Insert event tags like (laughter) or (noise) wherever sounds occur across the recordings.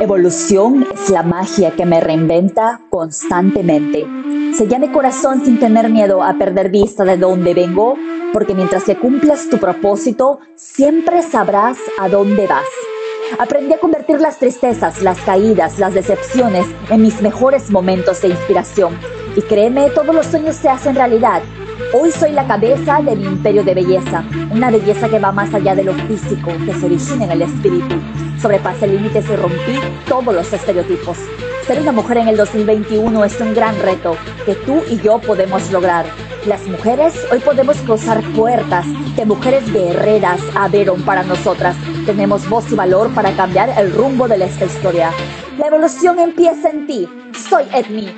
Evolución es la magia que me reinventa constantemente. Sella mi corazón sin tener miedo a perder vista de dónde vengo, porque mientras que cumplas tu propósito, siempre sabrás a dónde vas. Aprendí a convertir las tristezas, las caídas, las decepciones en mis mejores momentos de inspiración. Y créeme, todos los sueños se hacen realidad. Hoy soy la cabeza del imperio de belleza, una belleza que va más allá de lo físico, que se origina en el espíritu. Sobrepasé límites y rompí todos los estereotipos. Ser una mujer en el 2021 es un gran reto que tú y yo podemos lograr. Las mujeres hoy podemos cruzar puertas que mujeres guerreras abrieron para nosotras. Tenemos voz y valor para cambiar el rumbo de esta historia. La evolución empieza en ti. Soy Edmi,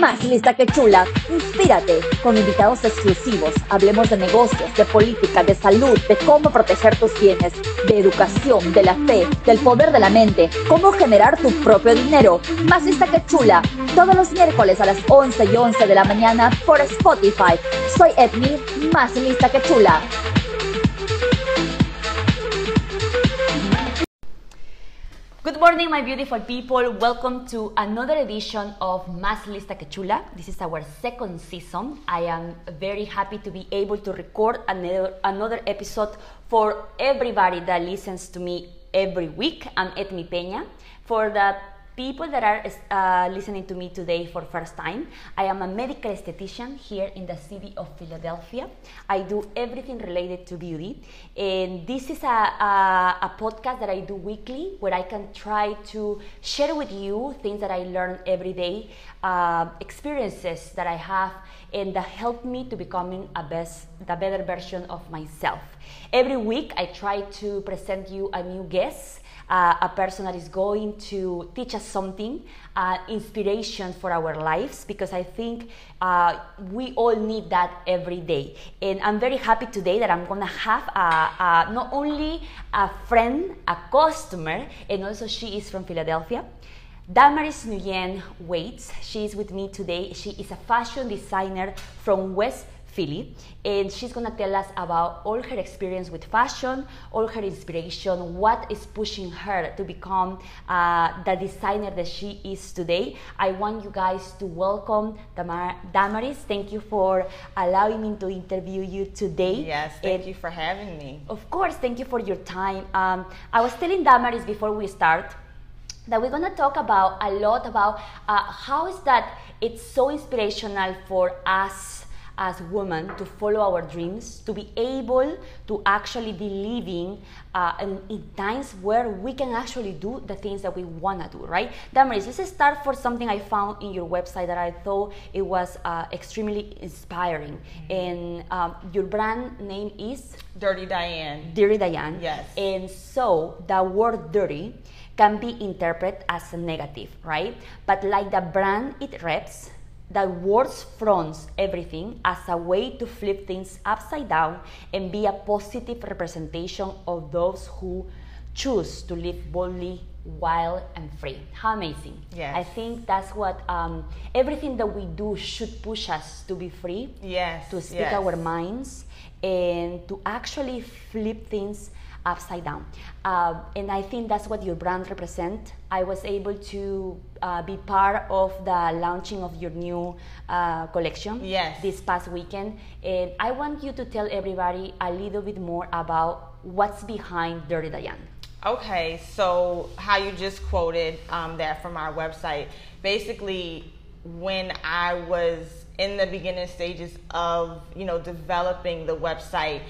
más lista que chula. Inspírate con invitados exclusivos. Hablemos de negocios, de política, de salud, de cómo proteger tus bienes, de educación, de la fe, del poder de la mente, cómo generar tu propio dinero. Más lista que chula. Todos los miércoles a las 11 y 11 de la mañana por Spotify. Soy Edmi, más lista que chula. Good morning, my beautiful people. Welcome to another edition of Más Lista que Chula. This is our second season. I am very happy to be able to record another, another episode for everybody that listens to me every week. I'm Edmi Peña. For the people that are uh, listening to me today for first time. I am a medical esthetician here in the city of philadelphia. I do everything related to beauty. And this is a, a, a, podcast that i do weekly where i can try to share with you things that i learn every day uh, experiences that i have and that help me to becoming a best the better version of myself. Every week i try to present you a new guest uh, a person that is going to teach us something, uh, inspiration for our lives, because I think uh, we all need that every day. And I'm very happy today that I'm gonna have a, a, not only a friend, a customer, and also she is from Philadelphia. Damaris Nugin Waites, she is with me today. She is a fashion designer from West Philly, and she's gonna tell us about all her experience with fashion, all her inspiration, what is pushing her to become uh, the designer that she is today. I want you guys to welcome Damar- Damaris. Thank you for allowing me to interview you today. Yes, thank and you for having me. Of course, thank you for your time. Um, I was telling Damaris before we start that we're going to talk about a lot about uh, how is that it's so inspirational for us as women to follow our dreams, to be able to actually be living uh, in, in, times where we can actually do the things that we want to do, right? Damaris, let's start for something I found in your website that I thought it was uh, extremely inspiring. Mm-hmm. And um, your brand name is? Dirty Dian. Dirty Dian. Yes. And so the word dirty can be interpreted as a negative, right? But like the brand it reps, that words fronts everything as a way to flip things upside down and be a positive representation of those who choose to live boldly wild and free how amazing yes. i think that's what um, everything that we do should push us to be free yes to speak yes. our minds and to actually flip things upside down. Uh, and I think that's what your brand represents. I was able to uh, be part of the launching of your new uh, collection yes. this past weekend. And I want you to tell everybody a little bit more about what's behind Dirty Dian. Okay, so how you just quoted um, that from our website. Basically, when I was in the beginning stages of you know developing the website,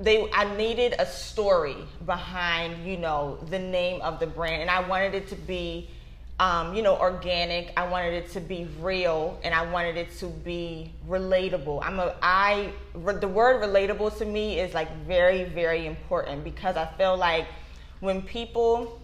they I needed a story behind you know the name of the brand, and I wanted it to be um, you know organic. I wanted it to be real, and I wanted it to be relatable. I'm a I the word relatable to me is like very very important because I feel like when people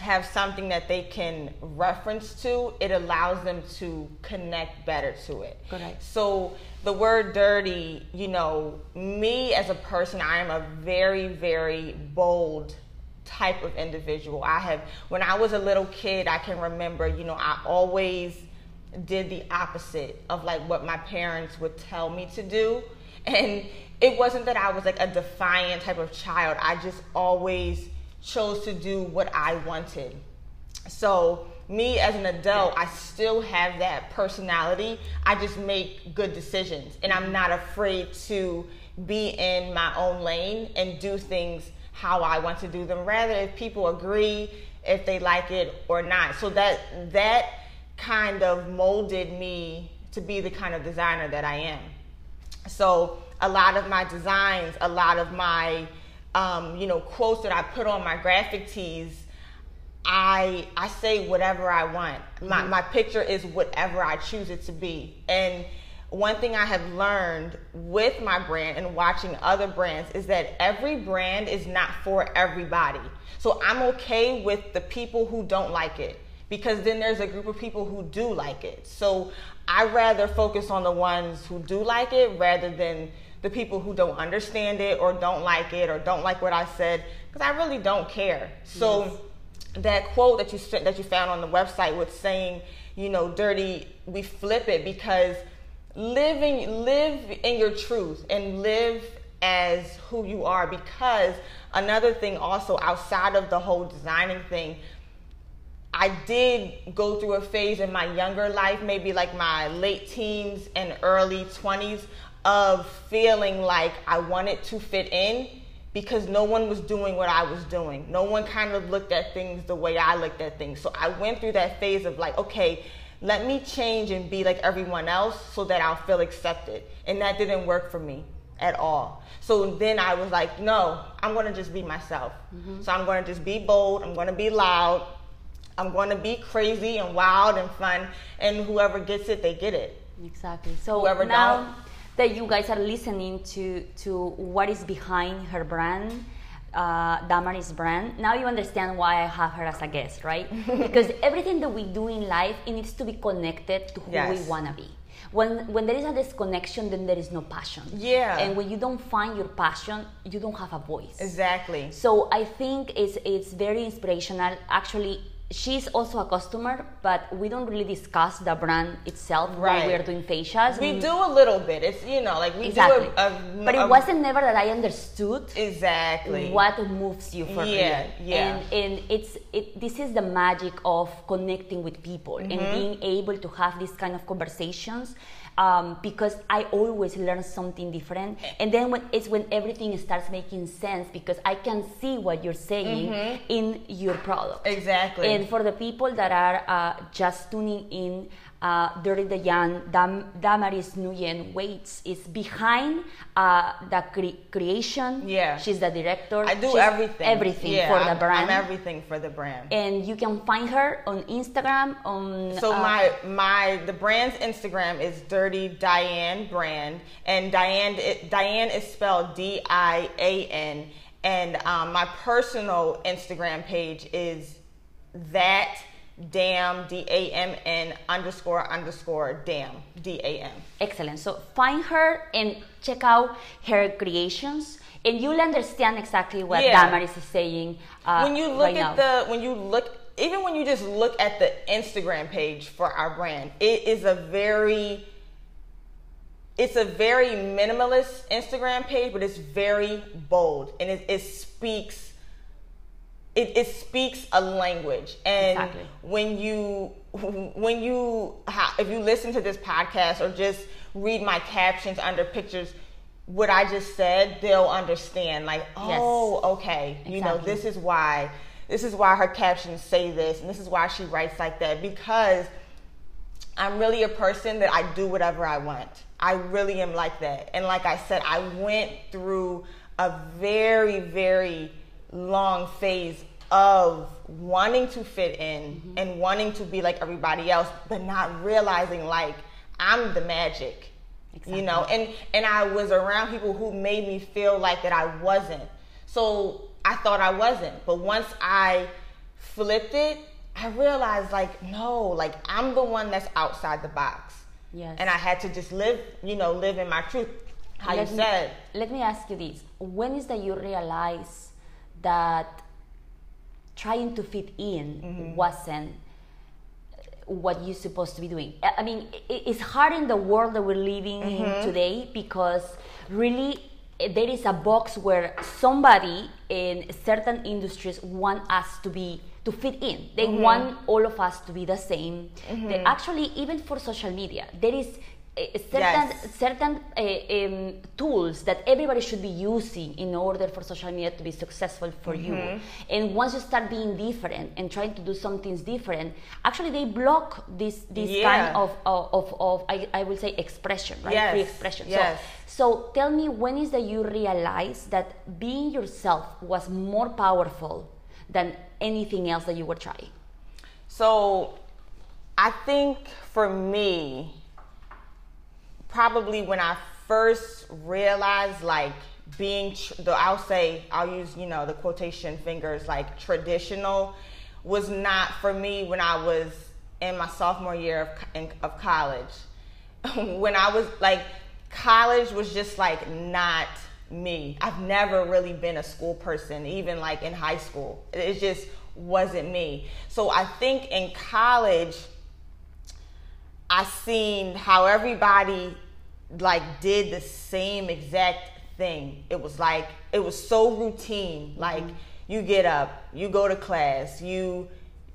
have something that they can reference to, it allows them to connect better to it. Correct. So the word dirty, you know, me as a person, I am a very, very bold type of individual. I have, when I was a little kid, I can remember, you know, I always did the opposite of like what my parents would tell me to do. And it wasn't that I was like a defiant type of child. I just always chose to do what I wanted. So me as an adult, I still have that personality. I just make good decisions and I'm not afraid to be in my own lane and do things how I want to do them. Rather if people agree, if they like it or not. So that that kind of molded me to be the kind of designer that I am. So a lot of my designs, a lot of my um, you know quotes that I put on my graphic tees I I say whatever I want. My mm-hmm. my picture is whatever I choose it to be. And one thing I have learned with my brand and watching other brands is that every brand is not for everybody. So I'm okay with the people who don't like it because then there's a group of people who do like it. So I rather focus on the ones who do like it rather than the people who don't understand it or don't like it or don't like what I said because I really don't care. So yes that quote that you that you found on the website with saying, you know, dirty. We flip it because living live in your truth and live as who you are. Because another thing, also outside of the whole designing thing, I did go through a phase in my younger life, maybe like my late teens and early 20s, of feeling like I wanted to fit in because no one was doing what I was doing. No one kind of looked at things the way I looked at things. So I went through that phase of like, okay, let me change and be like everyone else so that I'll feel accepted. And that didn't work for me at all. So then I was like, no, I'm going to just be myself. Mm-hmm. So I'm going to just be bold, I'm going to be loud, I'm going to be crazy and wild and fun, and whoever gets it, they get it. Exactly. So whoever now don't, that you guys are listening to to what is behind her brand uh, Damaris brand. Now you understand why I have her as a guest, right? (laughs) because everything that we do in life, it needs to be connected to who yes. we want to be. When, when there is a disconnection, then there is no passion. Yeah. And when you don't find your passion, you don't have a voice. Exactly. So I think it's, it's very inspirational. Actually, she's also a customer, but we don't really discuss the brand itself right. when we're doing facials. We, do a little bit. It's you know like we exactly. do a, a but it wasn't never that I understood exactly what moves you for yeah, real. Yeah, and and it's it. This is the magic of connecting with people mm-hmm. and being able to have these kind of conversations um, because I always learn something different. And then when it's when everything starts making sense because I can see what you're saying mm-hmm. in your product. Exactly. And for the people that are uh, just tuning in, uh, Dirty Dian, Dam- Damaris Nugin Waites is behind uh, the cre- creation. Yeah. She's the director. I do She's everything. Everything yeah, for I'm, the brand. I'm everything for the brand. And you can find her on Instagram. On so uh, my my the brand's Instagram is Dirty Dian Brand, and Dian it, Diane is spelled D I A N, and um, my personal Instagram page is that Dam, D A M N underscore underscore Dam, D A M. Excellent. So find her and check out her creations. And you'll understand exactly what yeah. Damaris is saying. Uh, when you look right at now. the, when you look, even when you just look at the Instagram page for our brand, it is a very, it's a very minimalist Instagram page, but it's very bold and it, it speaks it, it speaks a language and exactly. when you when you if you listen to this podcast or just read my captions under pictures what i just said they'll understand like oh yes. okay exactly. you know this is why this is why her captions say this and this is why she writes like that because i'm really a person that i do whatever i want i really am like that and like i said i went through a very very long phase of wanting to fit in mm-hmm. and wanting to be like everybody else, but not realizing like I'm the magic. Exactly. You know, and and I was around people who made me feel like that I wasn't. So I thought I wasn't, but once I flipped it, I realized like no, like I'm the one that's outside the box. Yes. And I had to just live, you know, live in my truth. How let you me, said. Let me ask you this: When is that you realize that trying to fit in mm-hmm. wasn't what you're supposed to be doing. I mean, it's hard in the world that we're living mm-hmm. in today because really there is a box where somebody in certain industries want us to be to fit in. They want all of us to be the same. They actually, even for social media, there is certain Yes. certain uh, um, tools that everybody should be using in order for social media to be successful for you. Mm-hmm. And once you start being different and trying to do some things different, actually they block this this kind of of, of, of I, I will say expression, right? Yes. Free expression. Yes. So so tell me when is that you realize that being yourself was more powerful than anything else that you were trying? So I think for me, probably when I first realized like being, tr- the, I'll say, I'll use, you know, the quotation fingers, like traditional was not for me when I was in my sophomore year of, in, of college. (laughs) when I was like, college was just like not me. I've never really been a school person, even like in high school. It just wasn't me. So I think in college, I seen how everybody like did the same exact thing. It was like it was so routine. Mm-hmm. Like you get up, you go to class, you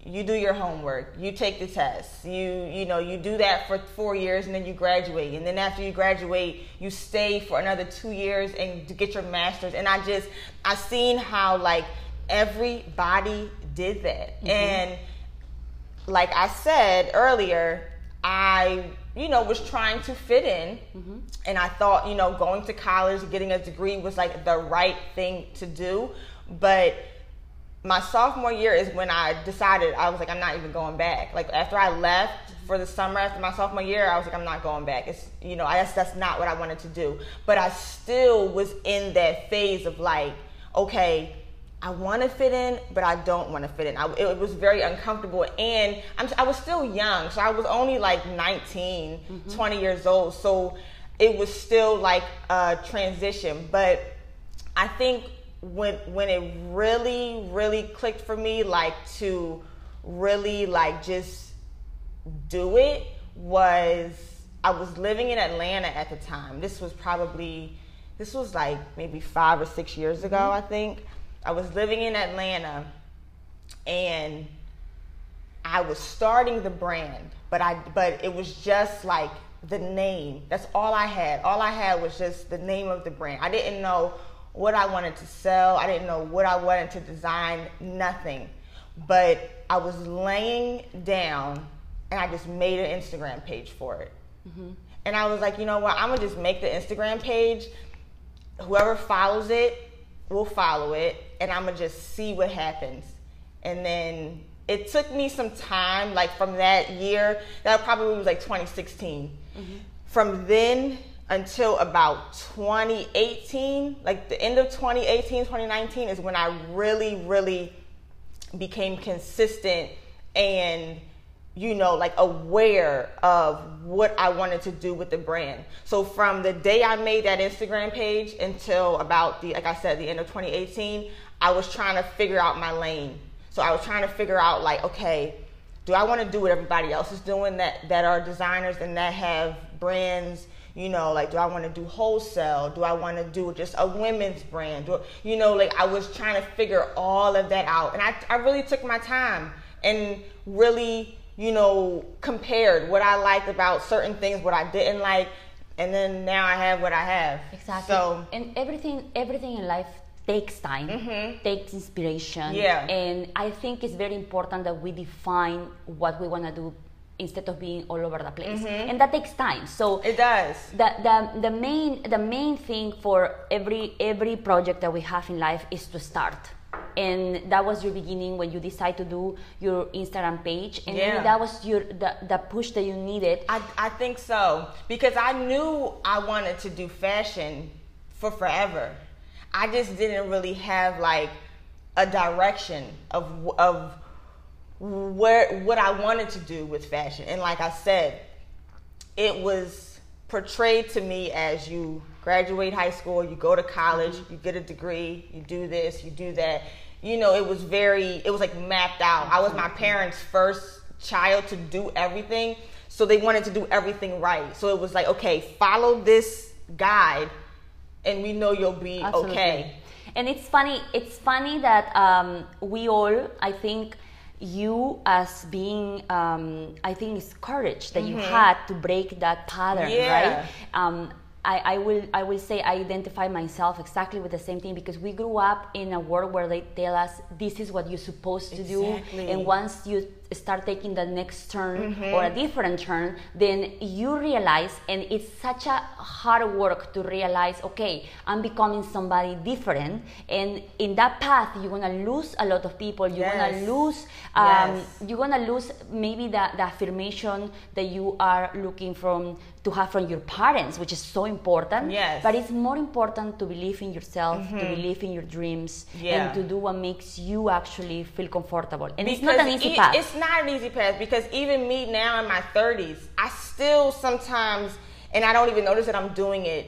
you do your homework, you take the test, you you know you do that for four years and then you graduate, and then after you graduate, you stay for another two years and to get your master's. And I just I seen how like everybody did that, mm-hmm. and like I said earlier, I, you know, was trying to fit in. Mm-hmm. And I thought, you know, going to college, getting a degree was like the right thing to do. But my sophomore year is when I decided I was like, I'm not even going back. Like after I left for the summer after my sophomore year, I was like, I'm not going back. It's, you know, I guess that's not what I wanted to do. But I still was in that phase of like, okay, I want to fit in, but I don't want to fit in. I, it was very uncomfortable, and I'm, I was still young, so I was only like 19, mm-hmm. 20 years old. So it was still like a transition. But I think when when it really, really clicked for me, like to really like just do it, was I was living in Atlanta at the time. This was probably this was like maybe five or six years ago, mm-hmm. I think. I was living in Atlanta and I was starting the brand, but I but it was just like the name. That's all I had. All I had was just the name of the brand. I didn't know what I wanted to sell. I didn't know what I wanted to design, nothing. But I was laying down and I just made an Instagram page for it. Mm-hmm. And I was like, you know what? I'm gonna just make the Instagram page. Whoever follows it will follow it, and I'm gonna just see what happens. And then it took me some time, like from that year, that probably was like 2016. Mm-hmm. From then until about 2018, like the end of 2018, 2019 is when I really, really became consistent and you know like aware of what I wanted to do with the brand. So from the day I made that Instagram page until about the like I said the end of 2018, I was trying to figure out my lane. So I was trying to figure out like okay, do I want to do what everybody else is doing that that are designers and that have brands you know like do i want to do wholesale do i want to do just a women's brand do, you know like i was trying to figure all of that out and I, I really took my time and really you know compared what i liked about certain things what i didn't like and then now i have what i have Exactly. so and everything everything in life takes time, mm-hmm. takes inspiration. Yeah. And I think it's very important that we define what we want to do instead of being all over the place. Mm-hmm. And that takes time. So it does the, the, the main the main thing for every every project that we have in life is to start and that was your beginning when you decide to do your instagram page and maybe Yeah. that was your the, the push that you needed I, I think so because I knew I wanted to do fashion for forever. I just didn't really have like a direction of of where what I wanted to do with fashion. And like I said, it was portrayed to me as you graduate high school, you go to college, mm-hmm. you get a degree, you do this, you do that. You know, it was very it was like mapped out. I was my parents' first child to do everything, so they wanted to do everything right. So it was like, okay, follow this guide and we know you'll be Absolutely. okay. And it's funny. It's funny that um, we all, I think, you as being um, i think it's courage that you had to break that pattern Yeah. right um, I, I will I will say I identify myself exactly with the same thing because we grew up in a world where they tell us this is what you're supposed to Exactly. do and once you start taking the next turn or a different turn then you realize and it's such a hard work to realize okay I'm becoming somebody different and in that path you're gonna lose a lot of people you're Yes. gonna lose um, Yes. you're gonna lose maybe the, the affirmation that you are looking from to have from your parents which is so important Yes. but it's more important to believe in yourself to mm-hmm. believe in your dreams Yeah. and to do what makes you actually feel comfortable and it's not an Because easy path It's not an easy path because even me now in my 30s, I still sometimes, and I don't even notice that I'm doing it.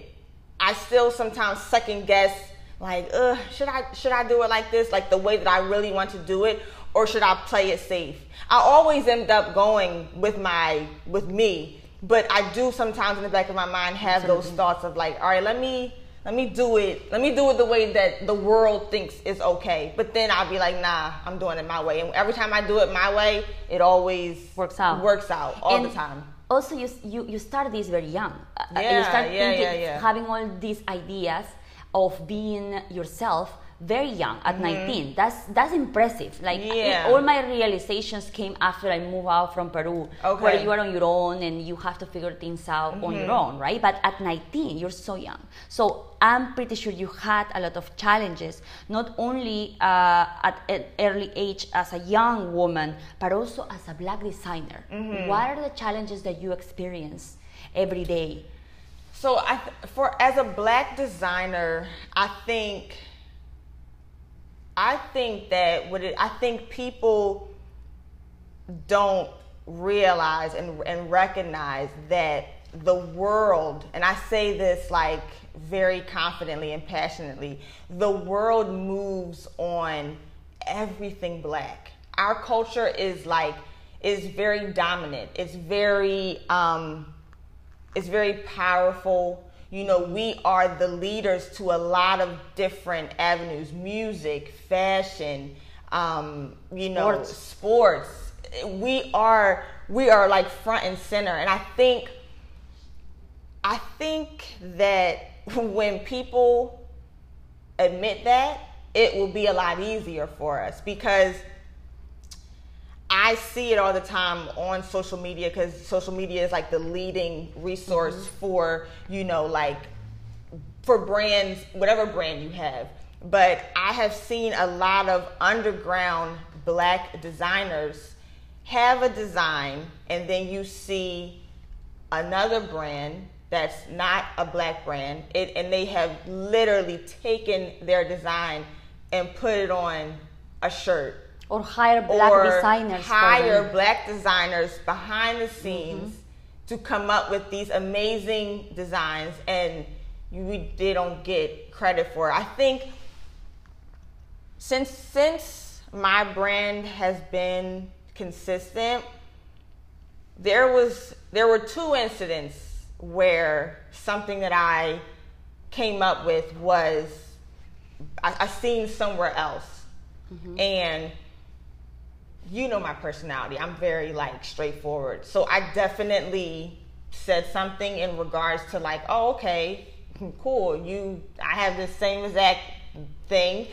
I still sometimes second guess, like, Ugh, should I should I do it like this, like the way that I really want to do it, or should I play it safe? I always end up going with my with me, but I do sometimes in the back of my mind have those thoughts of like, all right, let me let me do it. Let me do it the way that the world thinks is okay. But then I'll be like, nah, I'm doing it my way. And every time I do it my way, it always Works out. Works out all And the time. Also, you you, you start this very young. Uh, uh, you Yeah, start yeah, thinking, yeah, yeah. having all these ideas of being yourself very young at 19 that's that's impressive like Mm-hmm. Yeah. all my realizations came after i moved out from peru where Okay. Mm-hmm. you are on your own and you have to figure things out on your own right but at 19 you're so young so i'm pretty sure you had a lot of challenges not only uh, at an early age as a young woman but also as a black designer Mm-hmm. what are the challenges that you experience every day So I th- for as a black designer, I think I think that what it, I think people don't realize and, and recognize that the world, and I say this like very confidently and passionately, the world moves on everything black. Our culture is like is very dominant. It's very um, it's very powerful. You know, we are the leaders to a lot of different avenues music, fashion, um, you know, Sports. sports. We are we are like front and center. And I think I think that (laughs) when people admit that, it will be a lot easier for us because I see it all the time on social media because social media is like the leading resource mm-hmm. for, you know, like for brands, whatever brand you have. But I have seen a lot of underground black designers have a design and then you see another brand that's not a black brand it, and they have literally taken their design and put it on a shirt or hire black or designers hire black designers behind the Mm-hmm. scenes to come up with these amazing designs and we, they don't get credit for it. I think since since my brand has been consistent there was there were two incidents where something that I came up with was I, I seen somewhere else and you know my personality. I'm very like straightforward. So i definitely said something in regards to like oh okay cool you i have the same exact thing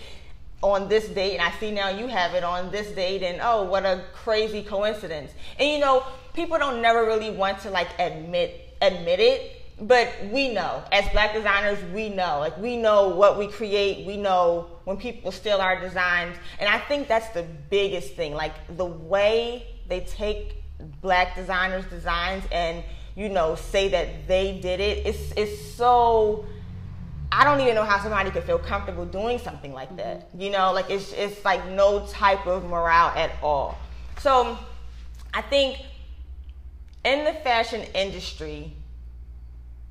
on this date and i see now you have it on this date and oh what a crazy coincidence. And you know people don't never really want to like admit admit it but we know as black designers we know. Like we know what we create. We know when people steal our designs. And i think that's the biggest thing. Like the way they take black designers designs and you know say that they did it it's, it's so I don't even know how somebody could feel comfortable doing something like that. Mm-hmm. You know, like it's it's like no type of morale at all. So I think in the fashion industry,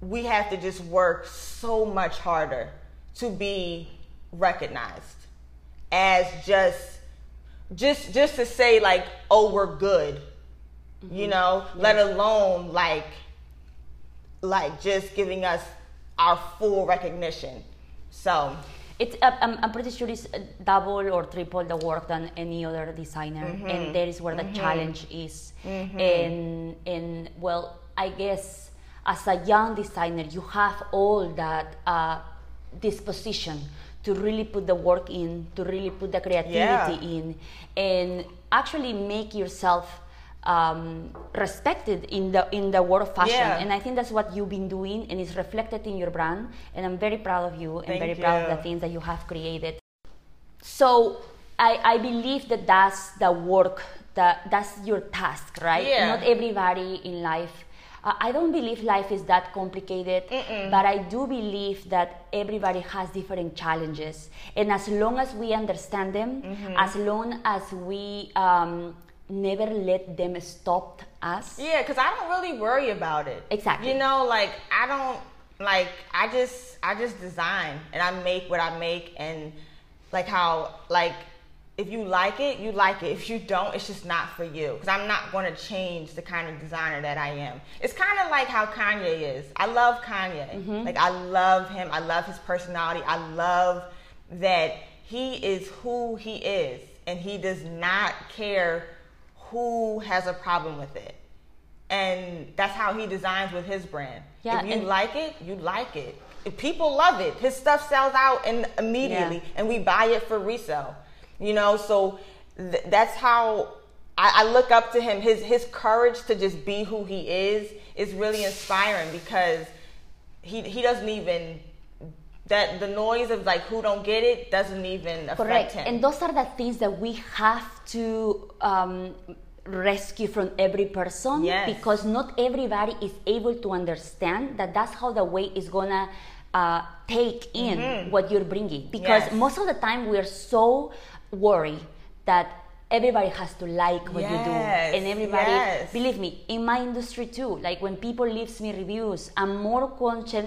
we have to just work so much harder to be recognized as just just just to say like, oh, we're good. You know, let alone like like just giving us our full recognition. So It's uh, I'm, I'm pretty sure it's double or triple the work than any other designer, Mm-hmm. and that is where the challenge is. Mm-hmm. And and well, I guess as a young designer, you have all that uh, disposition to really put the work in, to really put the creativity Yeah. in, and actually make yourself um, respected in the in the world of fashion. Yeah. And I think that's what you've been doing, and it's reflected in your brand. And I'm very proud of you, and Thank very proud of the things that you have created. So I, I believe that that's the work, that that's your task, right? Yeah. Not everybody in life. Uh, I don't believe life is that complicated, but I do believe that everybody has different challenges. And as long as we understand them, Mm-hmm. as long as we um, never let them stop us, Yeah, because I don't really worry about it. Exactly. You know, like I don't like I just I just design and I make what I make and like how like if you like it, you like it. If you don't, it's just not for you. Because I'm not going to change the kind of designer that I am. It's kind of like how Kanye is. I love Kanye. Mm-hmm. Like I love him. I love his personality. I love that he is who he is, and he does not care who has a problem with it. And that's how he designs with his brand. Yeah, if you and- like it, you like it. If people love it, his stuff sells out and immediately, Yeah. and we buy it for resale. You know, so th- that's how I, I look up to him. His his courage to just be who he is is really inspiring because he he doesn't even that the noise of like who don't get it doesn't even affect Correct. him. And those are the things that we have to um, rescue from every person Yes. because not everybody is able to understand that that's how the way is gonna uh, take in what you're bringing. Because Mm-hmm. Yes. most of the time we're so worried that everybody has to like what you do and everybody yes. believe me in my industry too like when people leaves me reviews i'm more conscious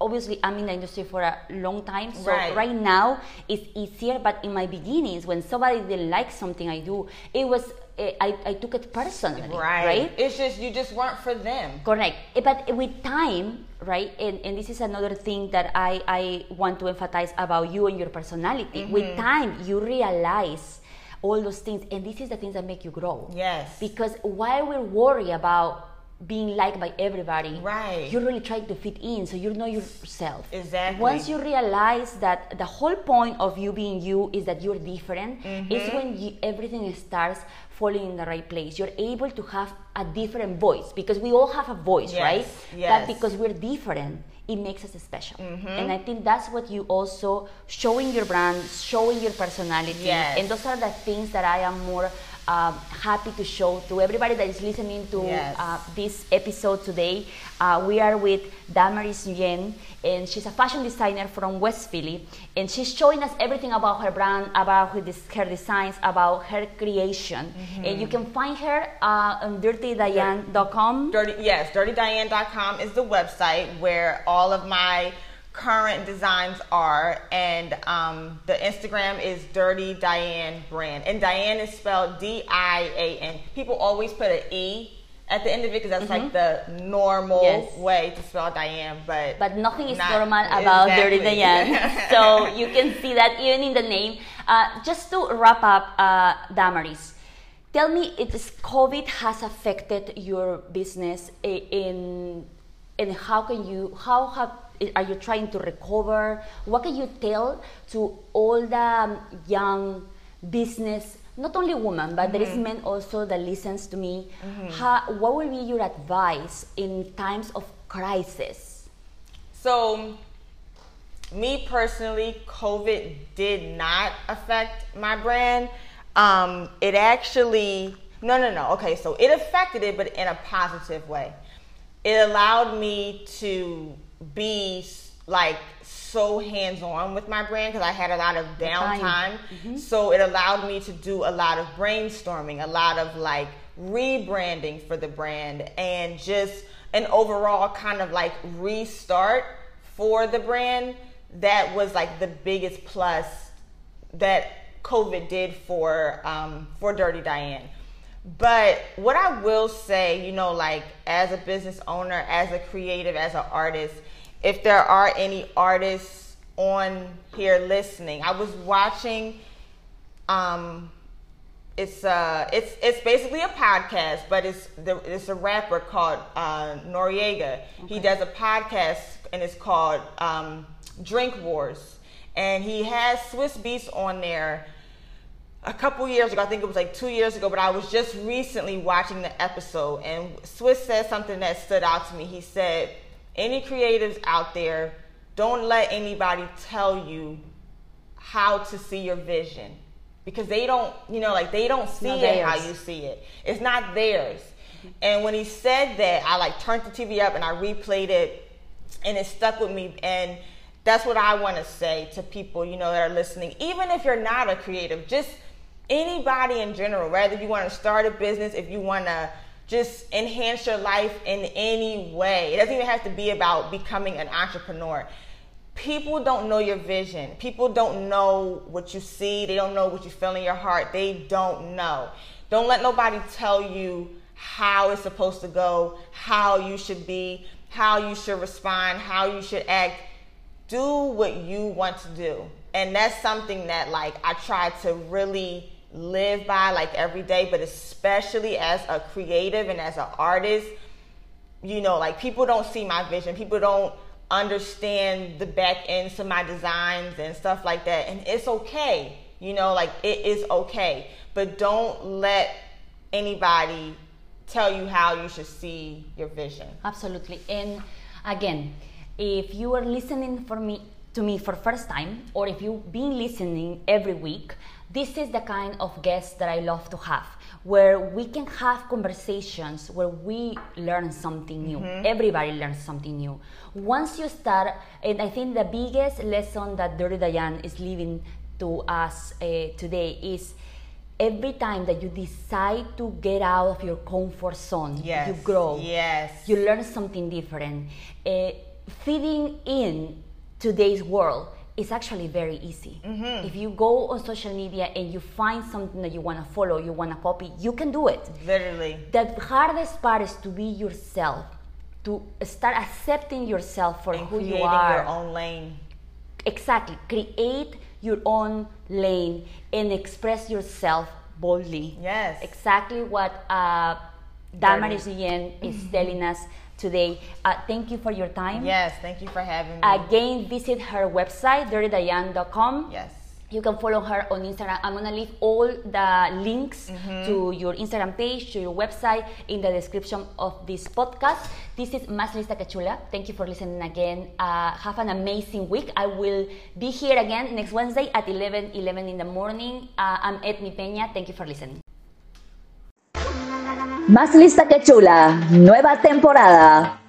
obviously i'm in the industry for a long time so Right. right now it's easier but in my beginnings when somebody didn't like something i do it was eh, I, I took it personally right. right It's just you just weren't for them. correct Eh, but with time right and, and this is another thing that I, I want to emphasize about you and your personality Mm-hmm. with time you realize all those things and this is the things that make you grow Yes. because while we worry about being liked by everybody Right. you're really trying to fit in so you know yourself Exactly. once you realize that the whole point of you being you is that you're different Mm-hmm. is when you, everything starts falling in the right place you're able to have a different voice because we all have a voice Yes, right yes. that because we're different it makes us special Mm-hmm. and i think that's what you also showing your brand showing your personality Yes. and those are the things that i am more um, happy to show to everybody that is listening to Yes. uh, this episode today. Uh, we are with Damaris Nugin, and she's a fashion designer from West Philly, and she's showing us everything about her brand, about her, her designs, about her creation. And you can find her uh, on dirtydian.com. Dirty yes, dirtydian.com is the website where all of my current designs are, and um, the Instagram is Dirty Dian Brand, and Dian is spelled D I A N. People always put an E at the end of it because that's like the normal Yes. way to spell Diane, but But nothing is Not- normal about Dirty. Dian. (laughs) so you can see that even in the name. Uh, just to wrap up, uh, Damaris, tell me if COVID has affected your business in, and how can you, how have, are you trying to recover? What can you tell to all the um, young business, not only women, but there is men also that listens to me. How, what will be your advice in times of crisis? So, me personally, COVID did not affect my brand. Um, it actually, no, no, no. Okay, so it affected it, but in a positive way. It allowed me to be like so hands on with my brand because I had a lot of time. downtime. So it allowed me to do a lot of brainstorming, a lot of like rebranding for the brand, and just an overall kind of like restart for the brand. That was like the biggest plus that COVID did for um, for Dirty Dian. But what I will say, you know, like as a business owner, as a creative, as an artist, if there are any artists on here listening. I was watching. Um, it's uh, it's it's basically a podcast, but it's the, it's a rapper called uh, Noreaga. Okay. He does a podcast and it's called um, Drink Wars, and he has Swizz Beatz on there a couple years ago. I think it was like two years ago, but I was just recently watching the episode, and Swizz said something that stood out to me. He said, "Any creatives out there, don't let anybody tell you how to see your vision." Because they don't, you know, like they don't see it how you see it. It's not theirs. And when he said that, I like turned the TV up and I replayed it, and it stuck with me. And that's what I want to say to people, you know, that are listening. Even if you're not a creative, just anybody in general, whether you want to start a business, if you want to just enhance your life in any way. It doesn't even have to be about becoming an entrepreneur. People don't know your vision. People don't know what you see. They don't know what you feel in your heart. They don't know. Don't let nobody tell you how it's supposed to go, how you should be, how you should respond, how you should act. Do what you want to do. And that's something that like I try to really live by like every day, but especially as a creative and as an artist, you know, like people don't see my vision. People don't understand the back ends of my designs and stuff like that. And it's okay. You know, like it is okay. But don't let anybody tell you how you should see your vision. Absolutely. And again, if you are listening for me to me for first time or if you've been listening every week, this is the kind of guest that I love to have, where we can have conversations where we learn something new. Mm-hmm. Everybody learns something new. Once you start, and I think the biggest lesson that Dirty Dian is leaving to us uh, today is every time that you decide to get out of your comfort zone, yes. you grow. Yes. You learn something different. Uh, fitting in today's world it's actually very easy. Mm-hmm. If you go on social media and you find something that you want to follow, you want to copy, you can do it. Literally. The hardest part is to be yourself, to start accepting yourself for and who you are. your own lane. Exactly. Create your own lane and express yourself boldly. Yes. Exactly what uh, Damaris Yen is mm-hmm. telling us today. Uh, thank you for your time. Yes, thank you for having me. Again, visit her website, dirtydian.com. Yes. You can follow her on Instagram. I'm gonna leave all the links mm-hmm. to your Instagram page, to your website in the description of this podcast. This is Más Lista Que Chula. Thank you for listening again. Uh, have an amazing week. I will be here again next Wednesday at 11 11 in the morning. Uh, I'm Edmi Peña. Thank you for listening. Más lista que chula, nueva temporada.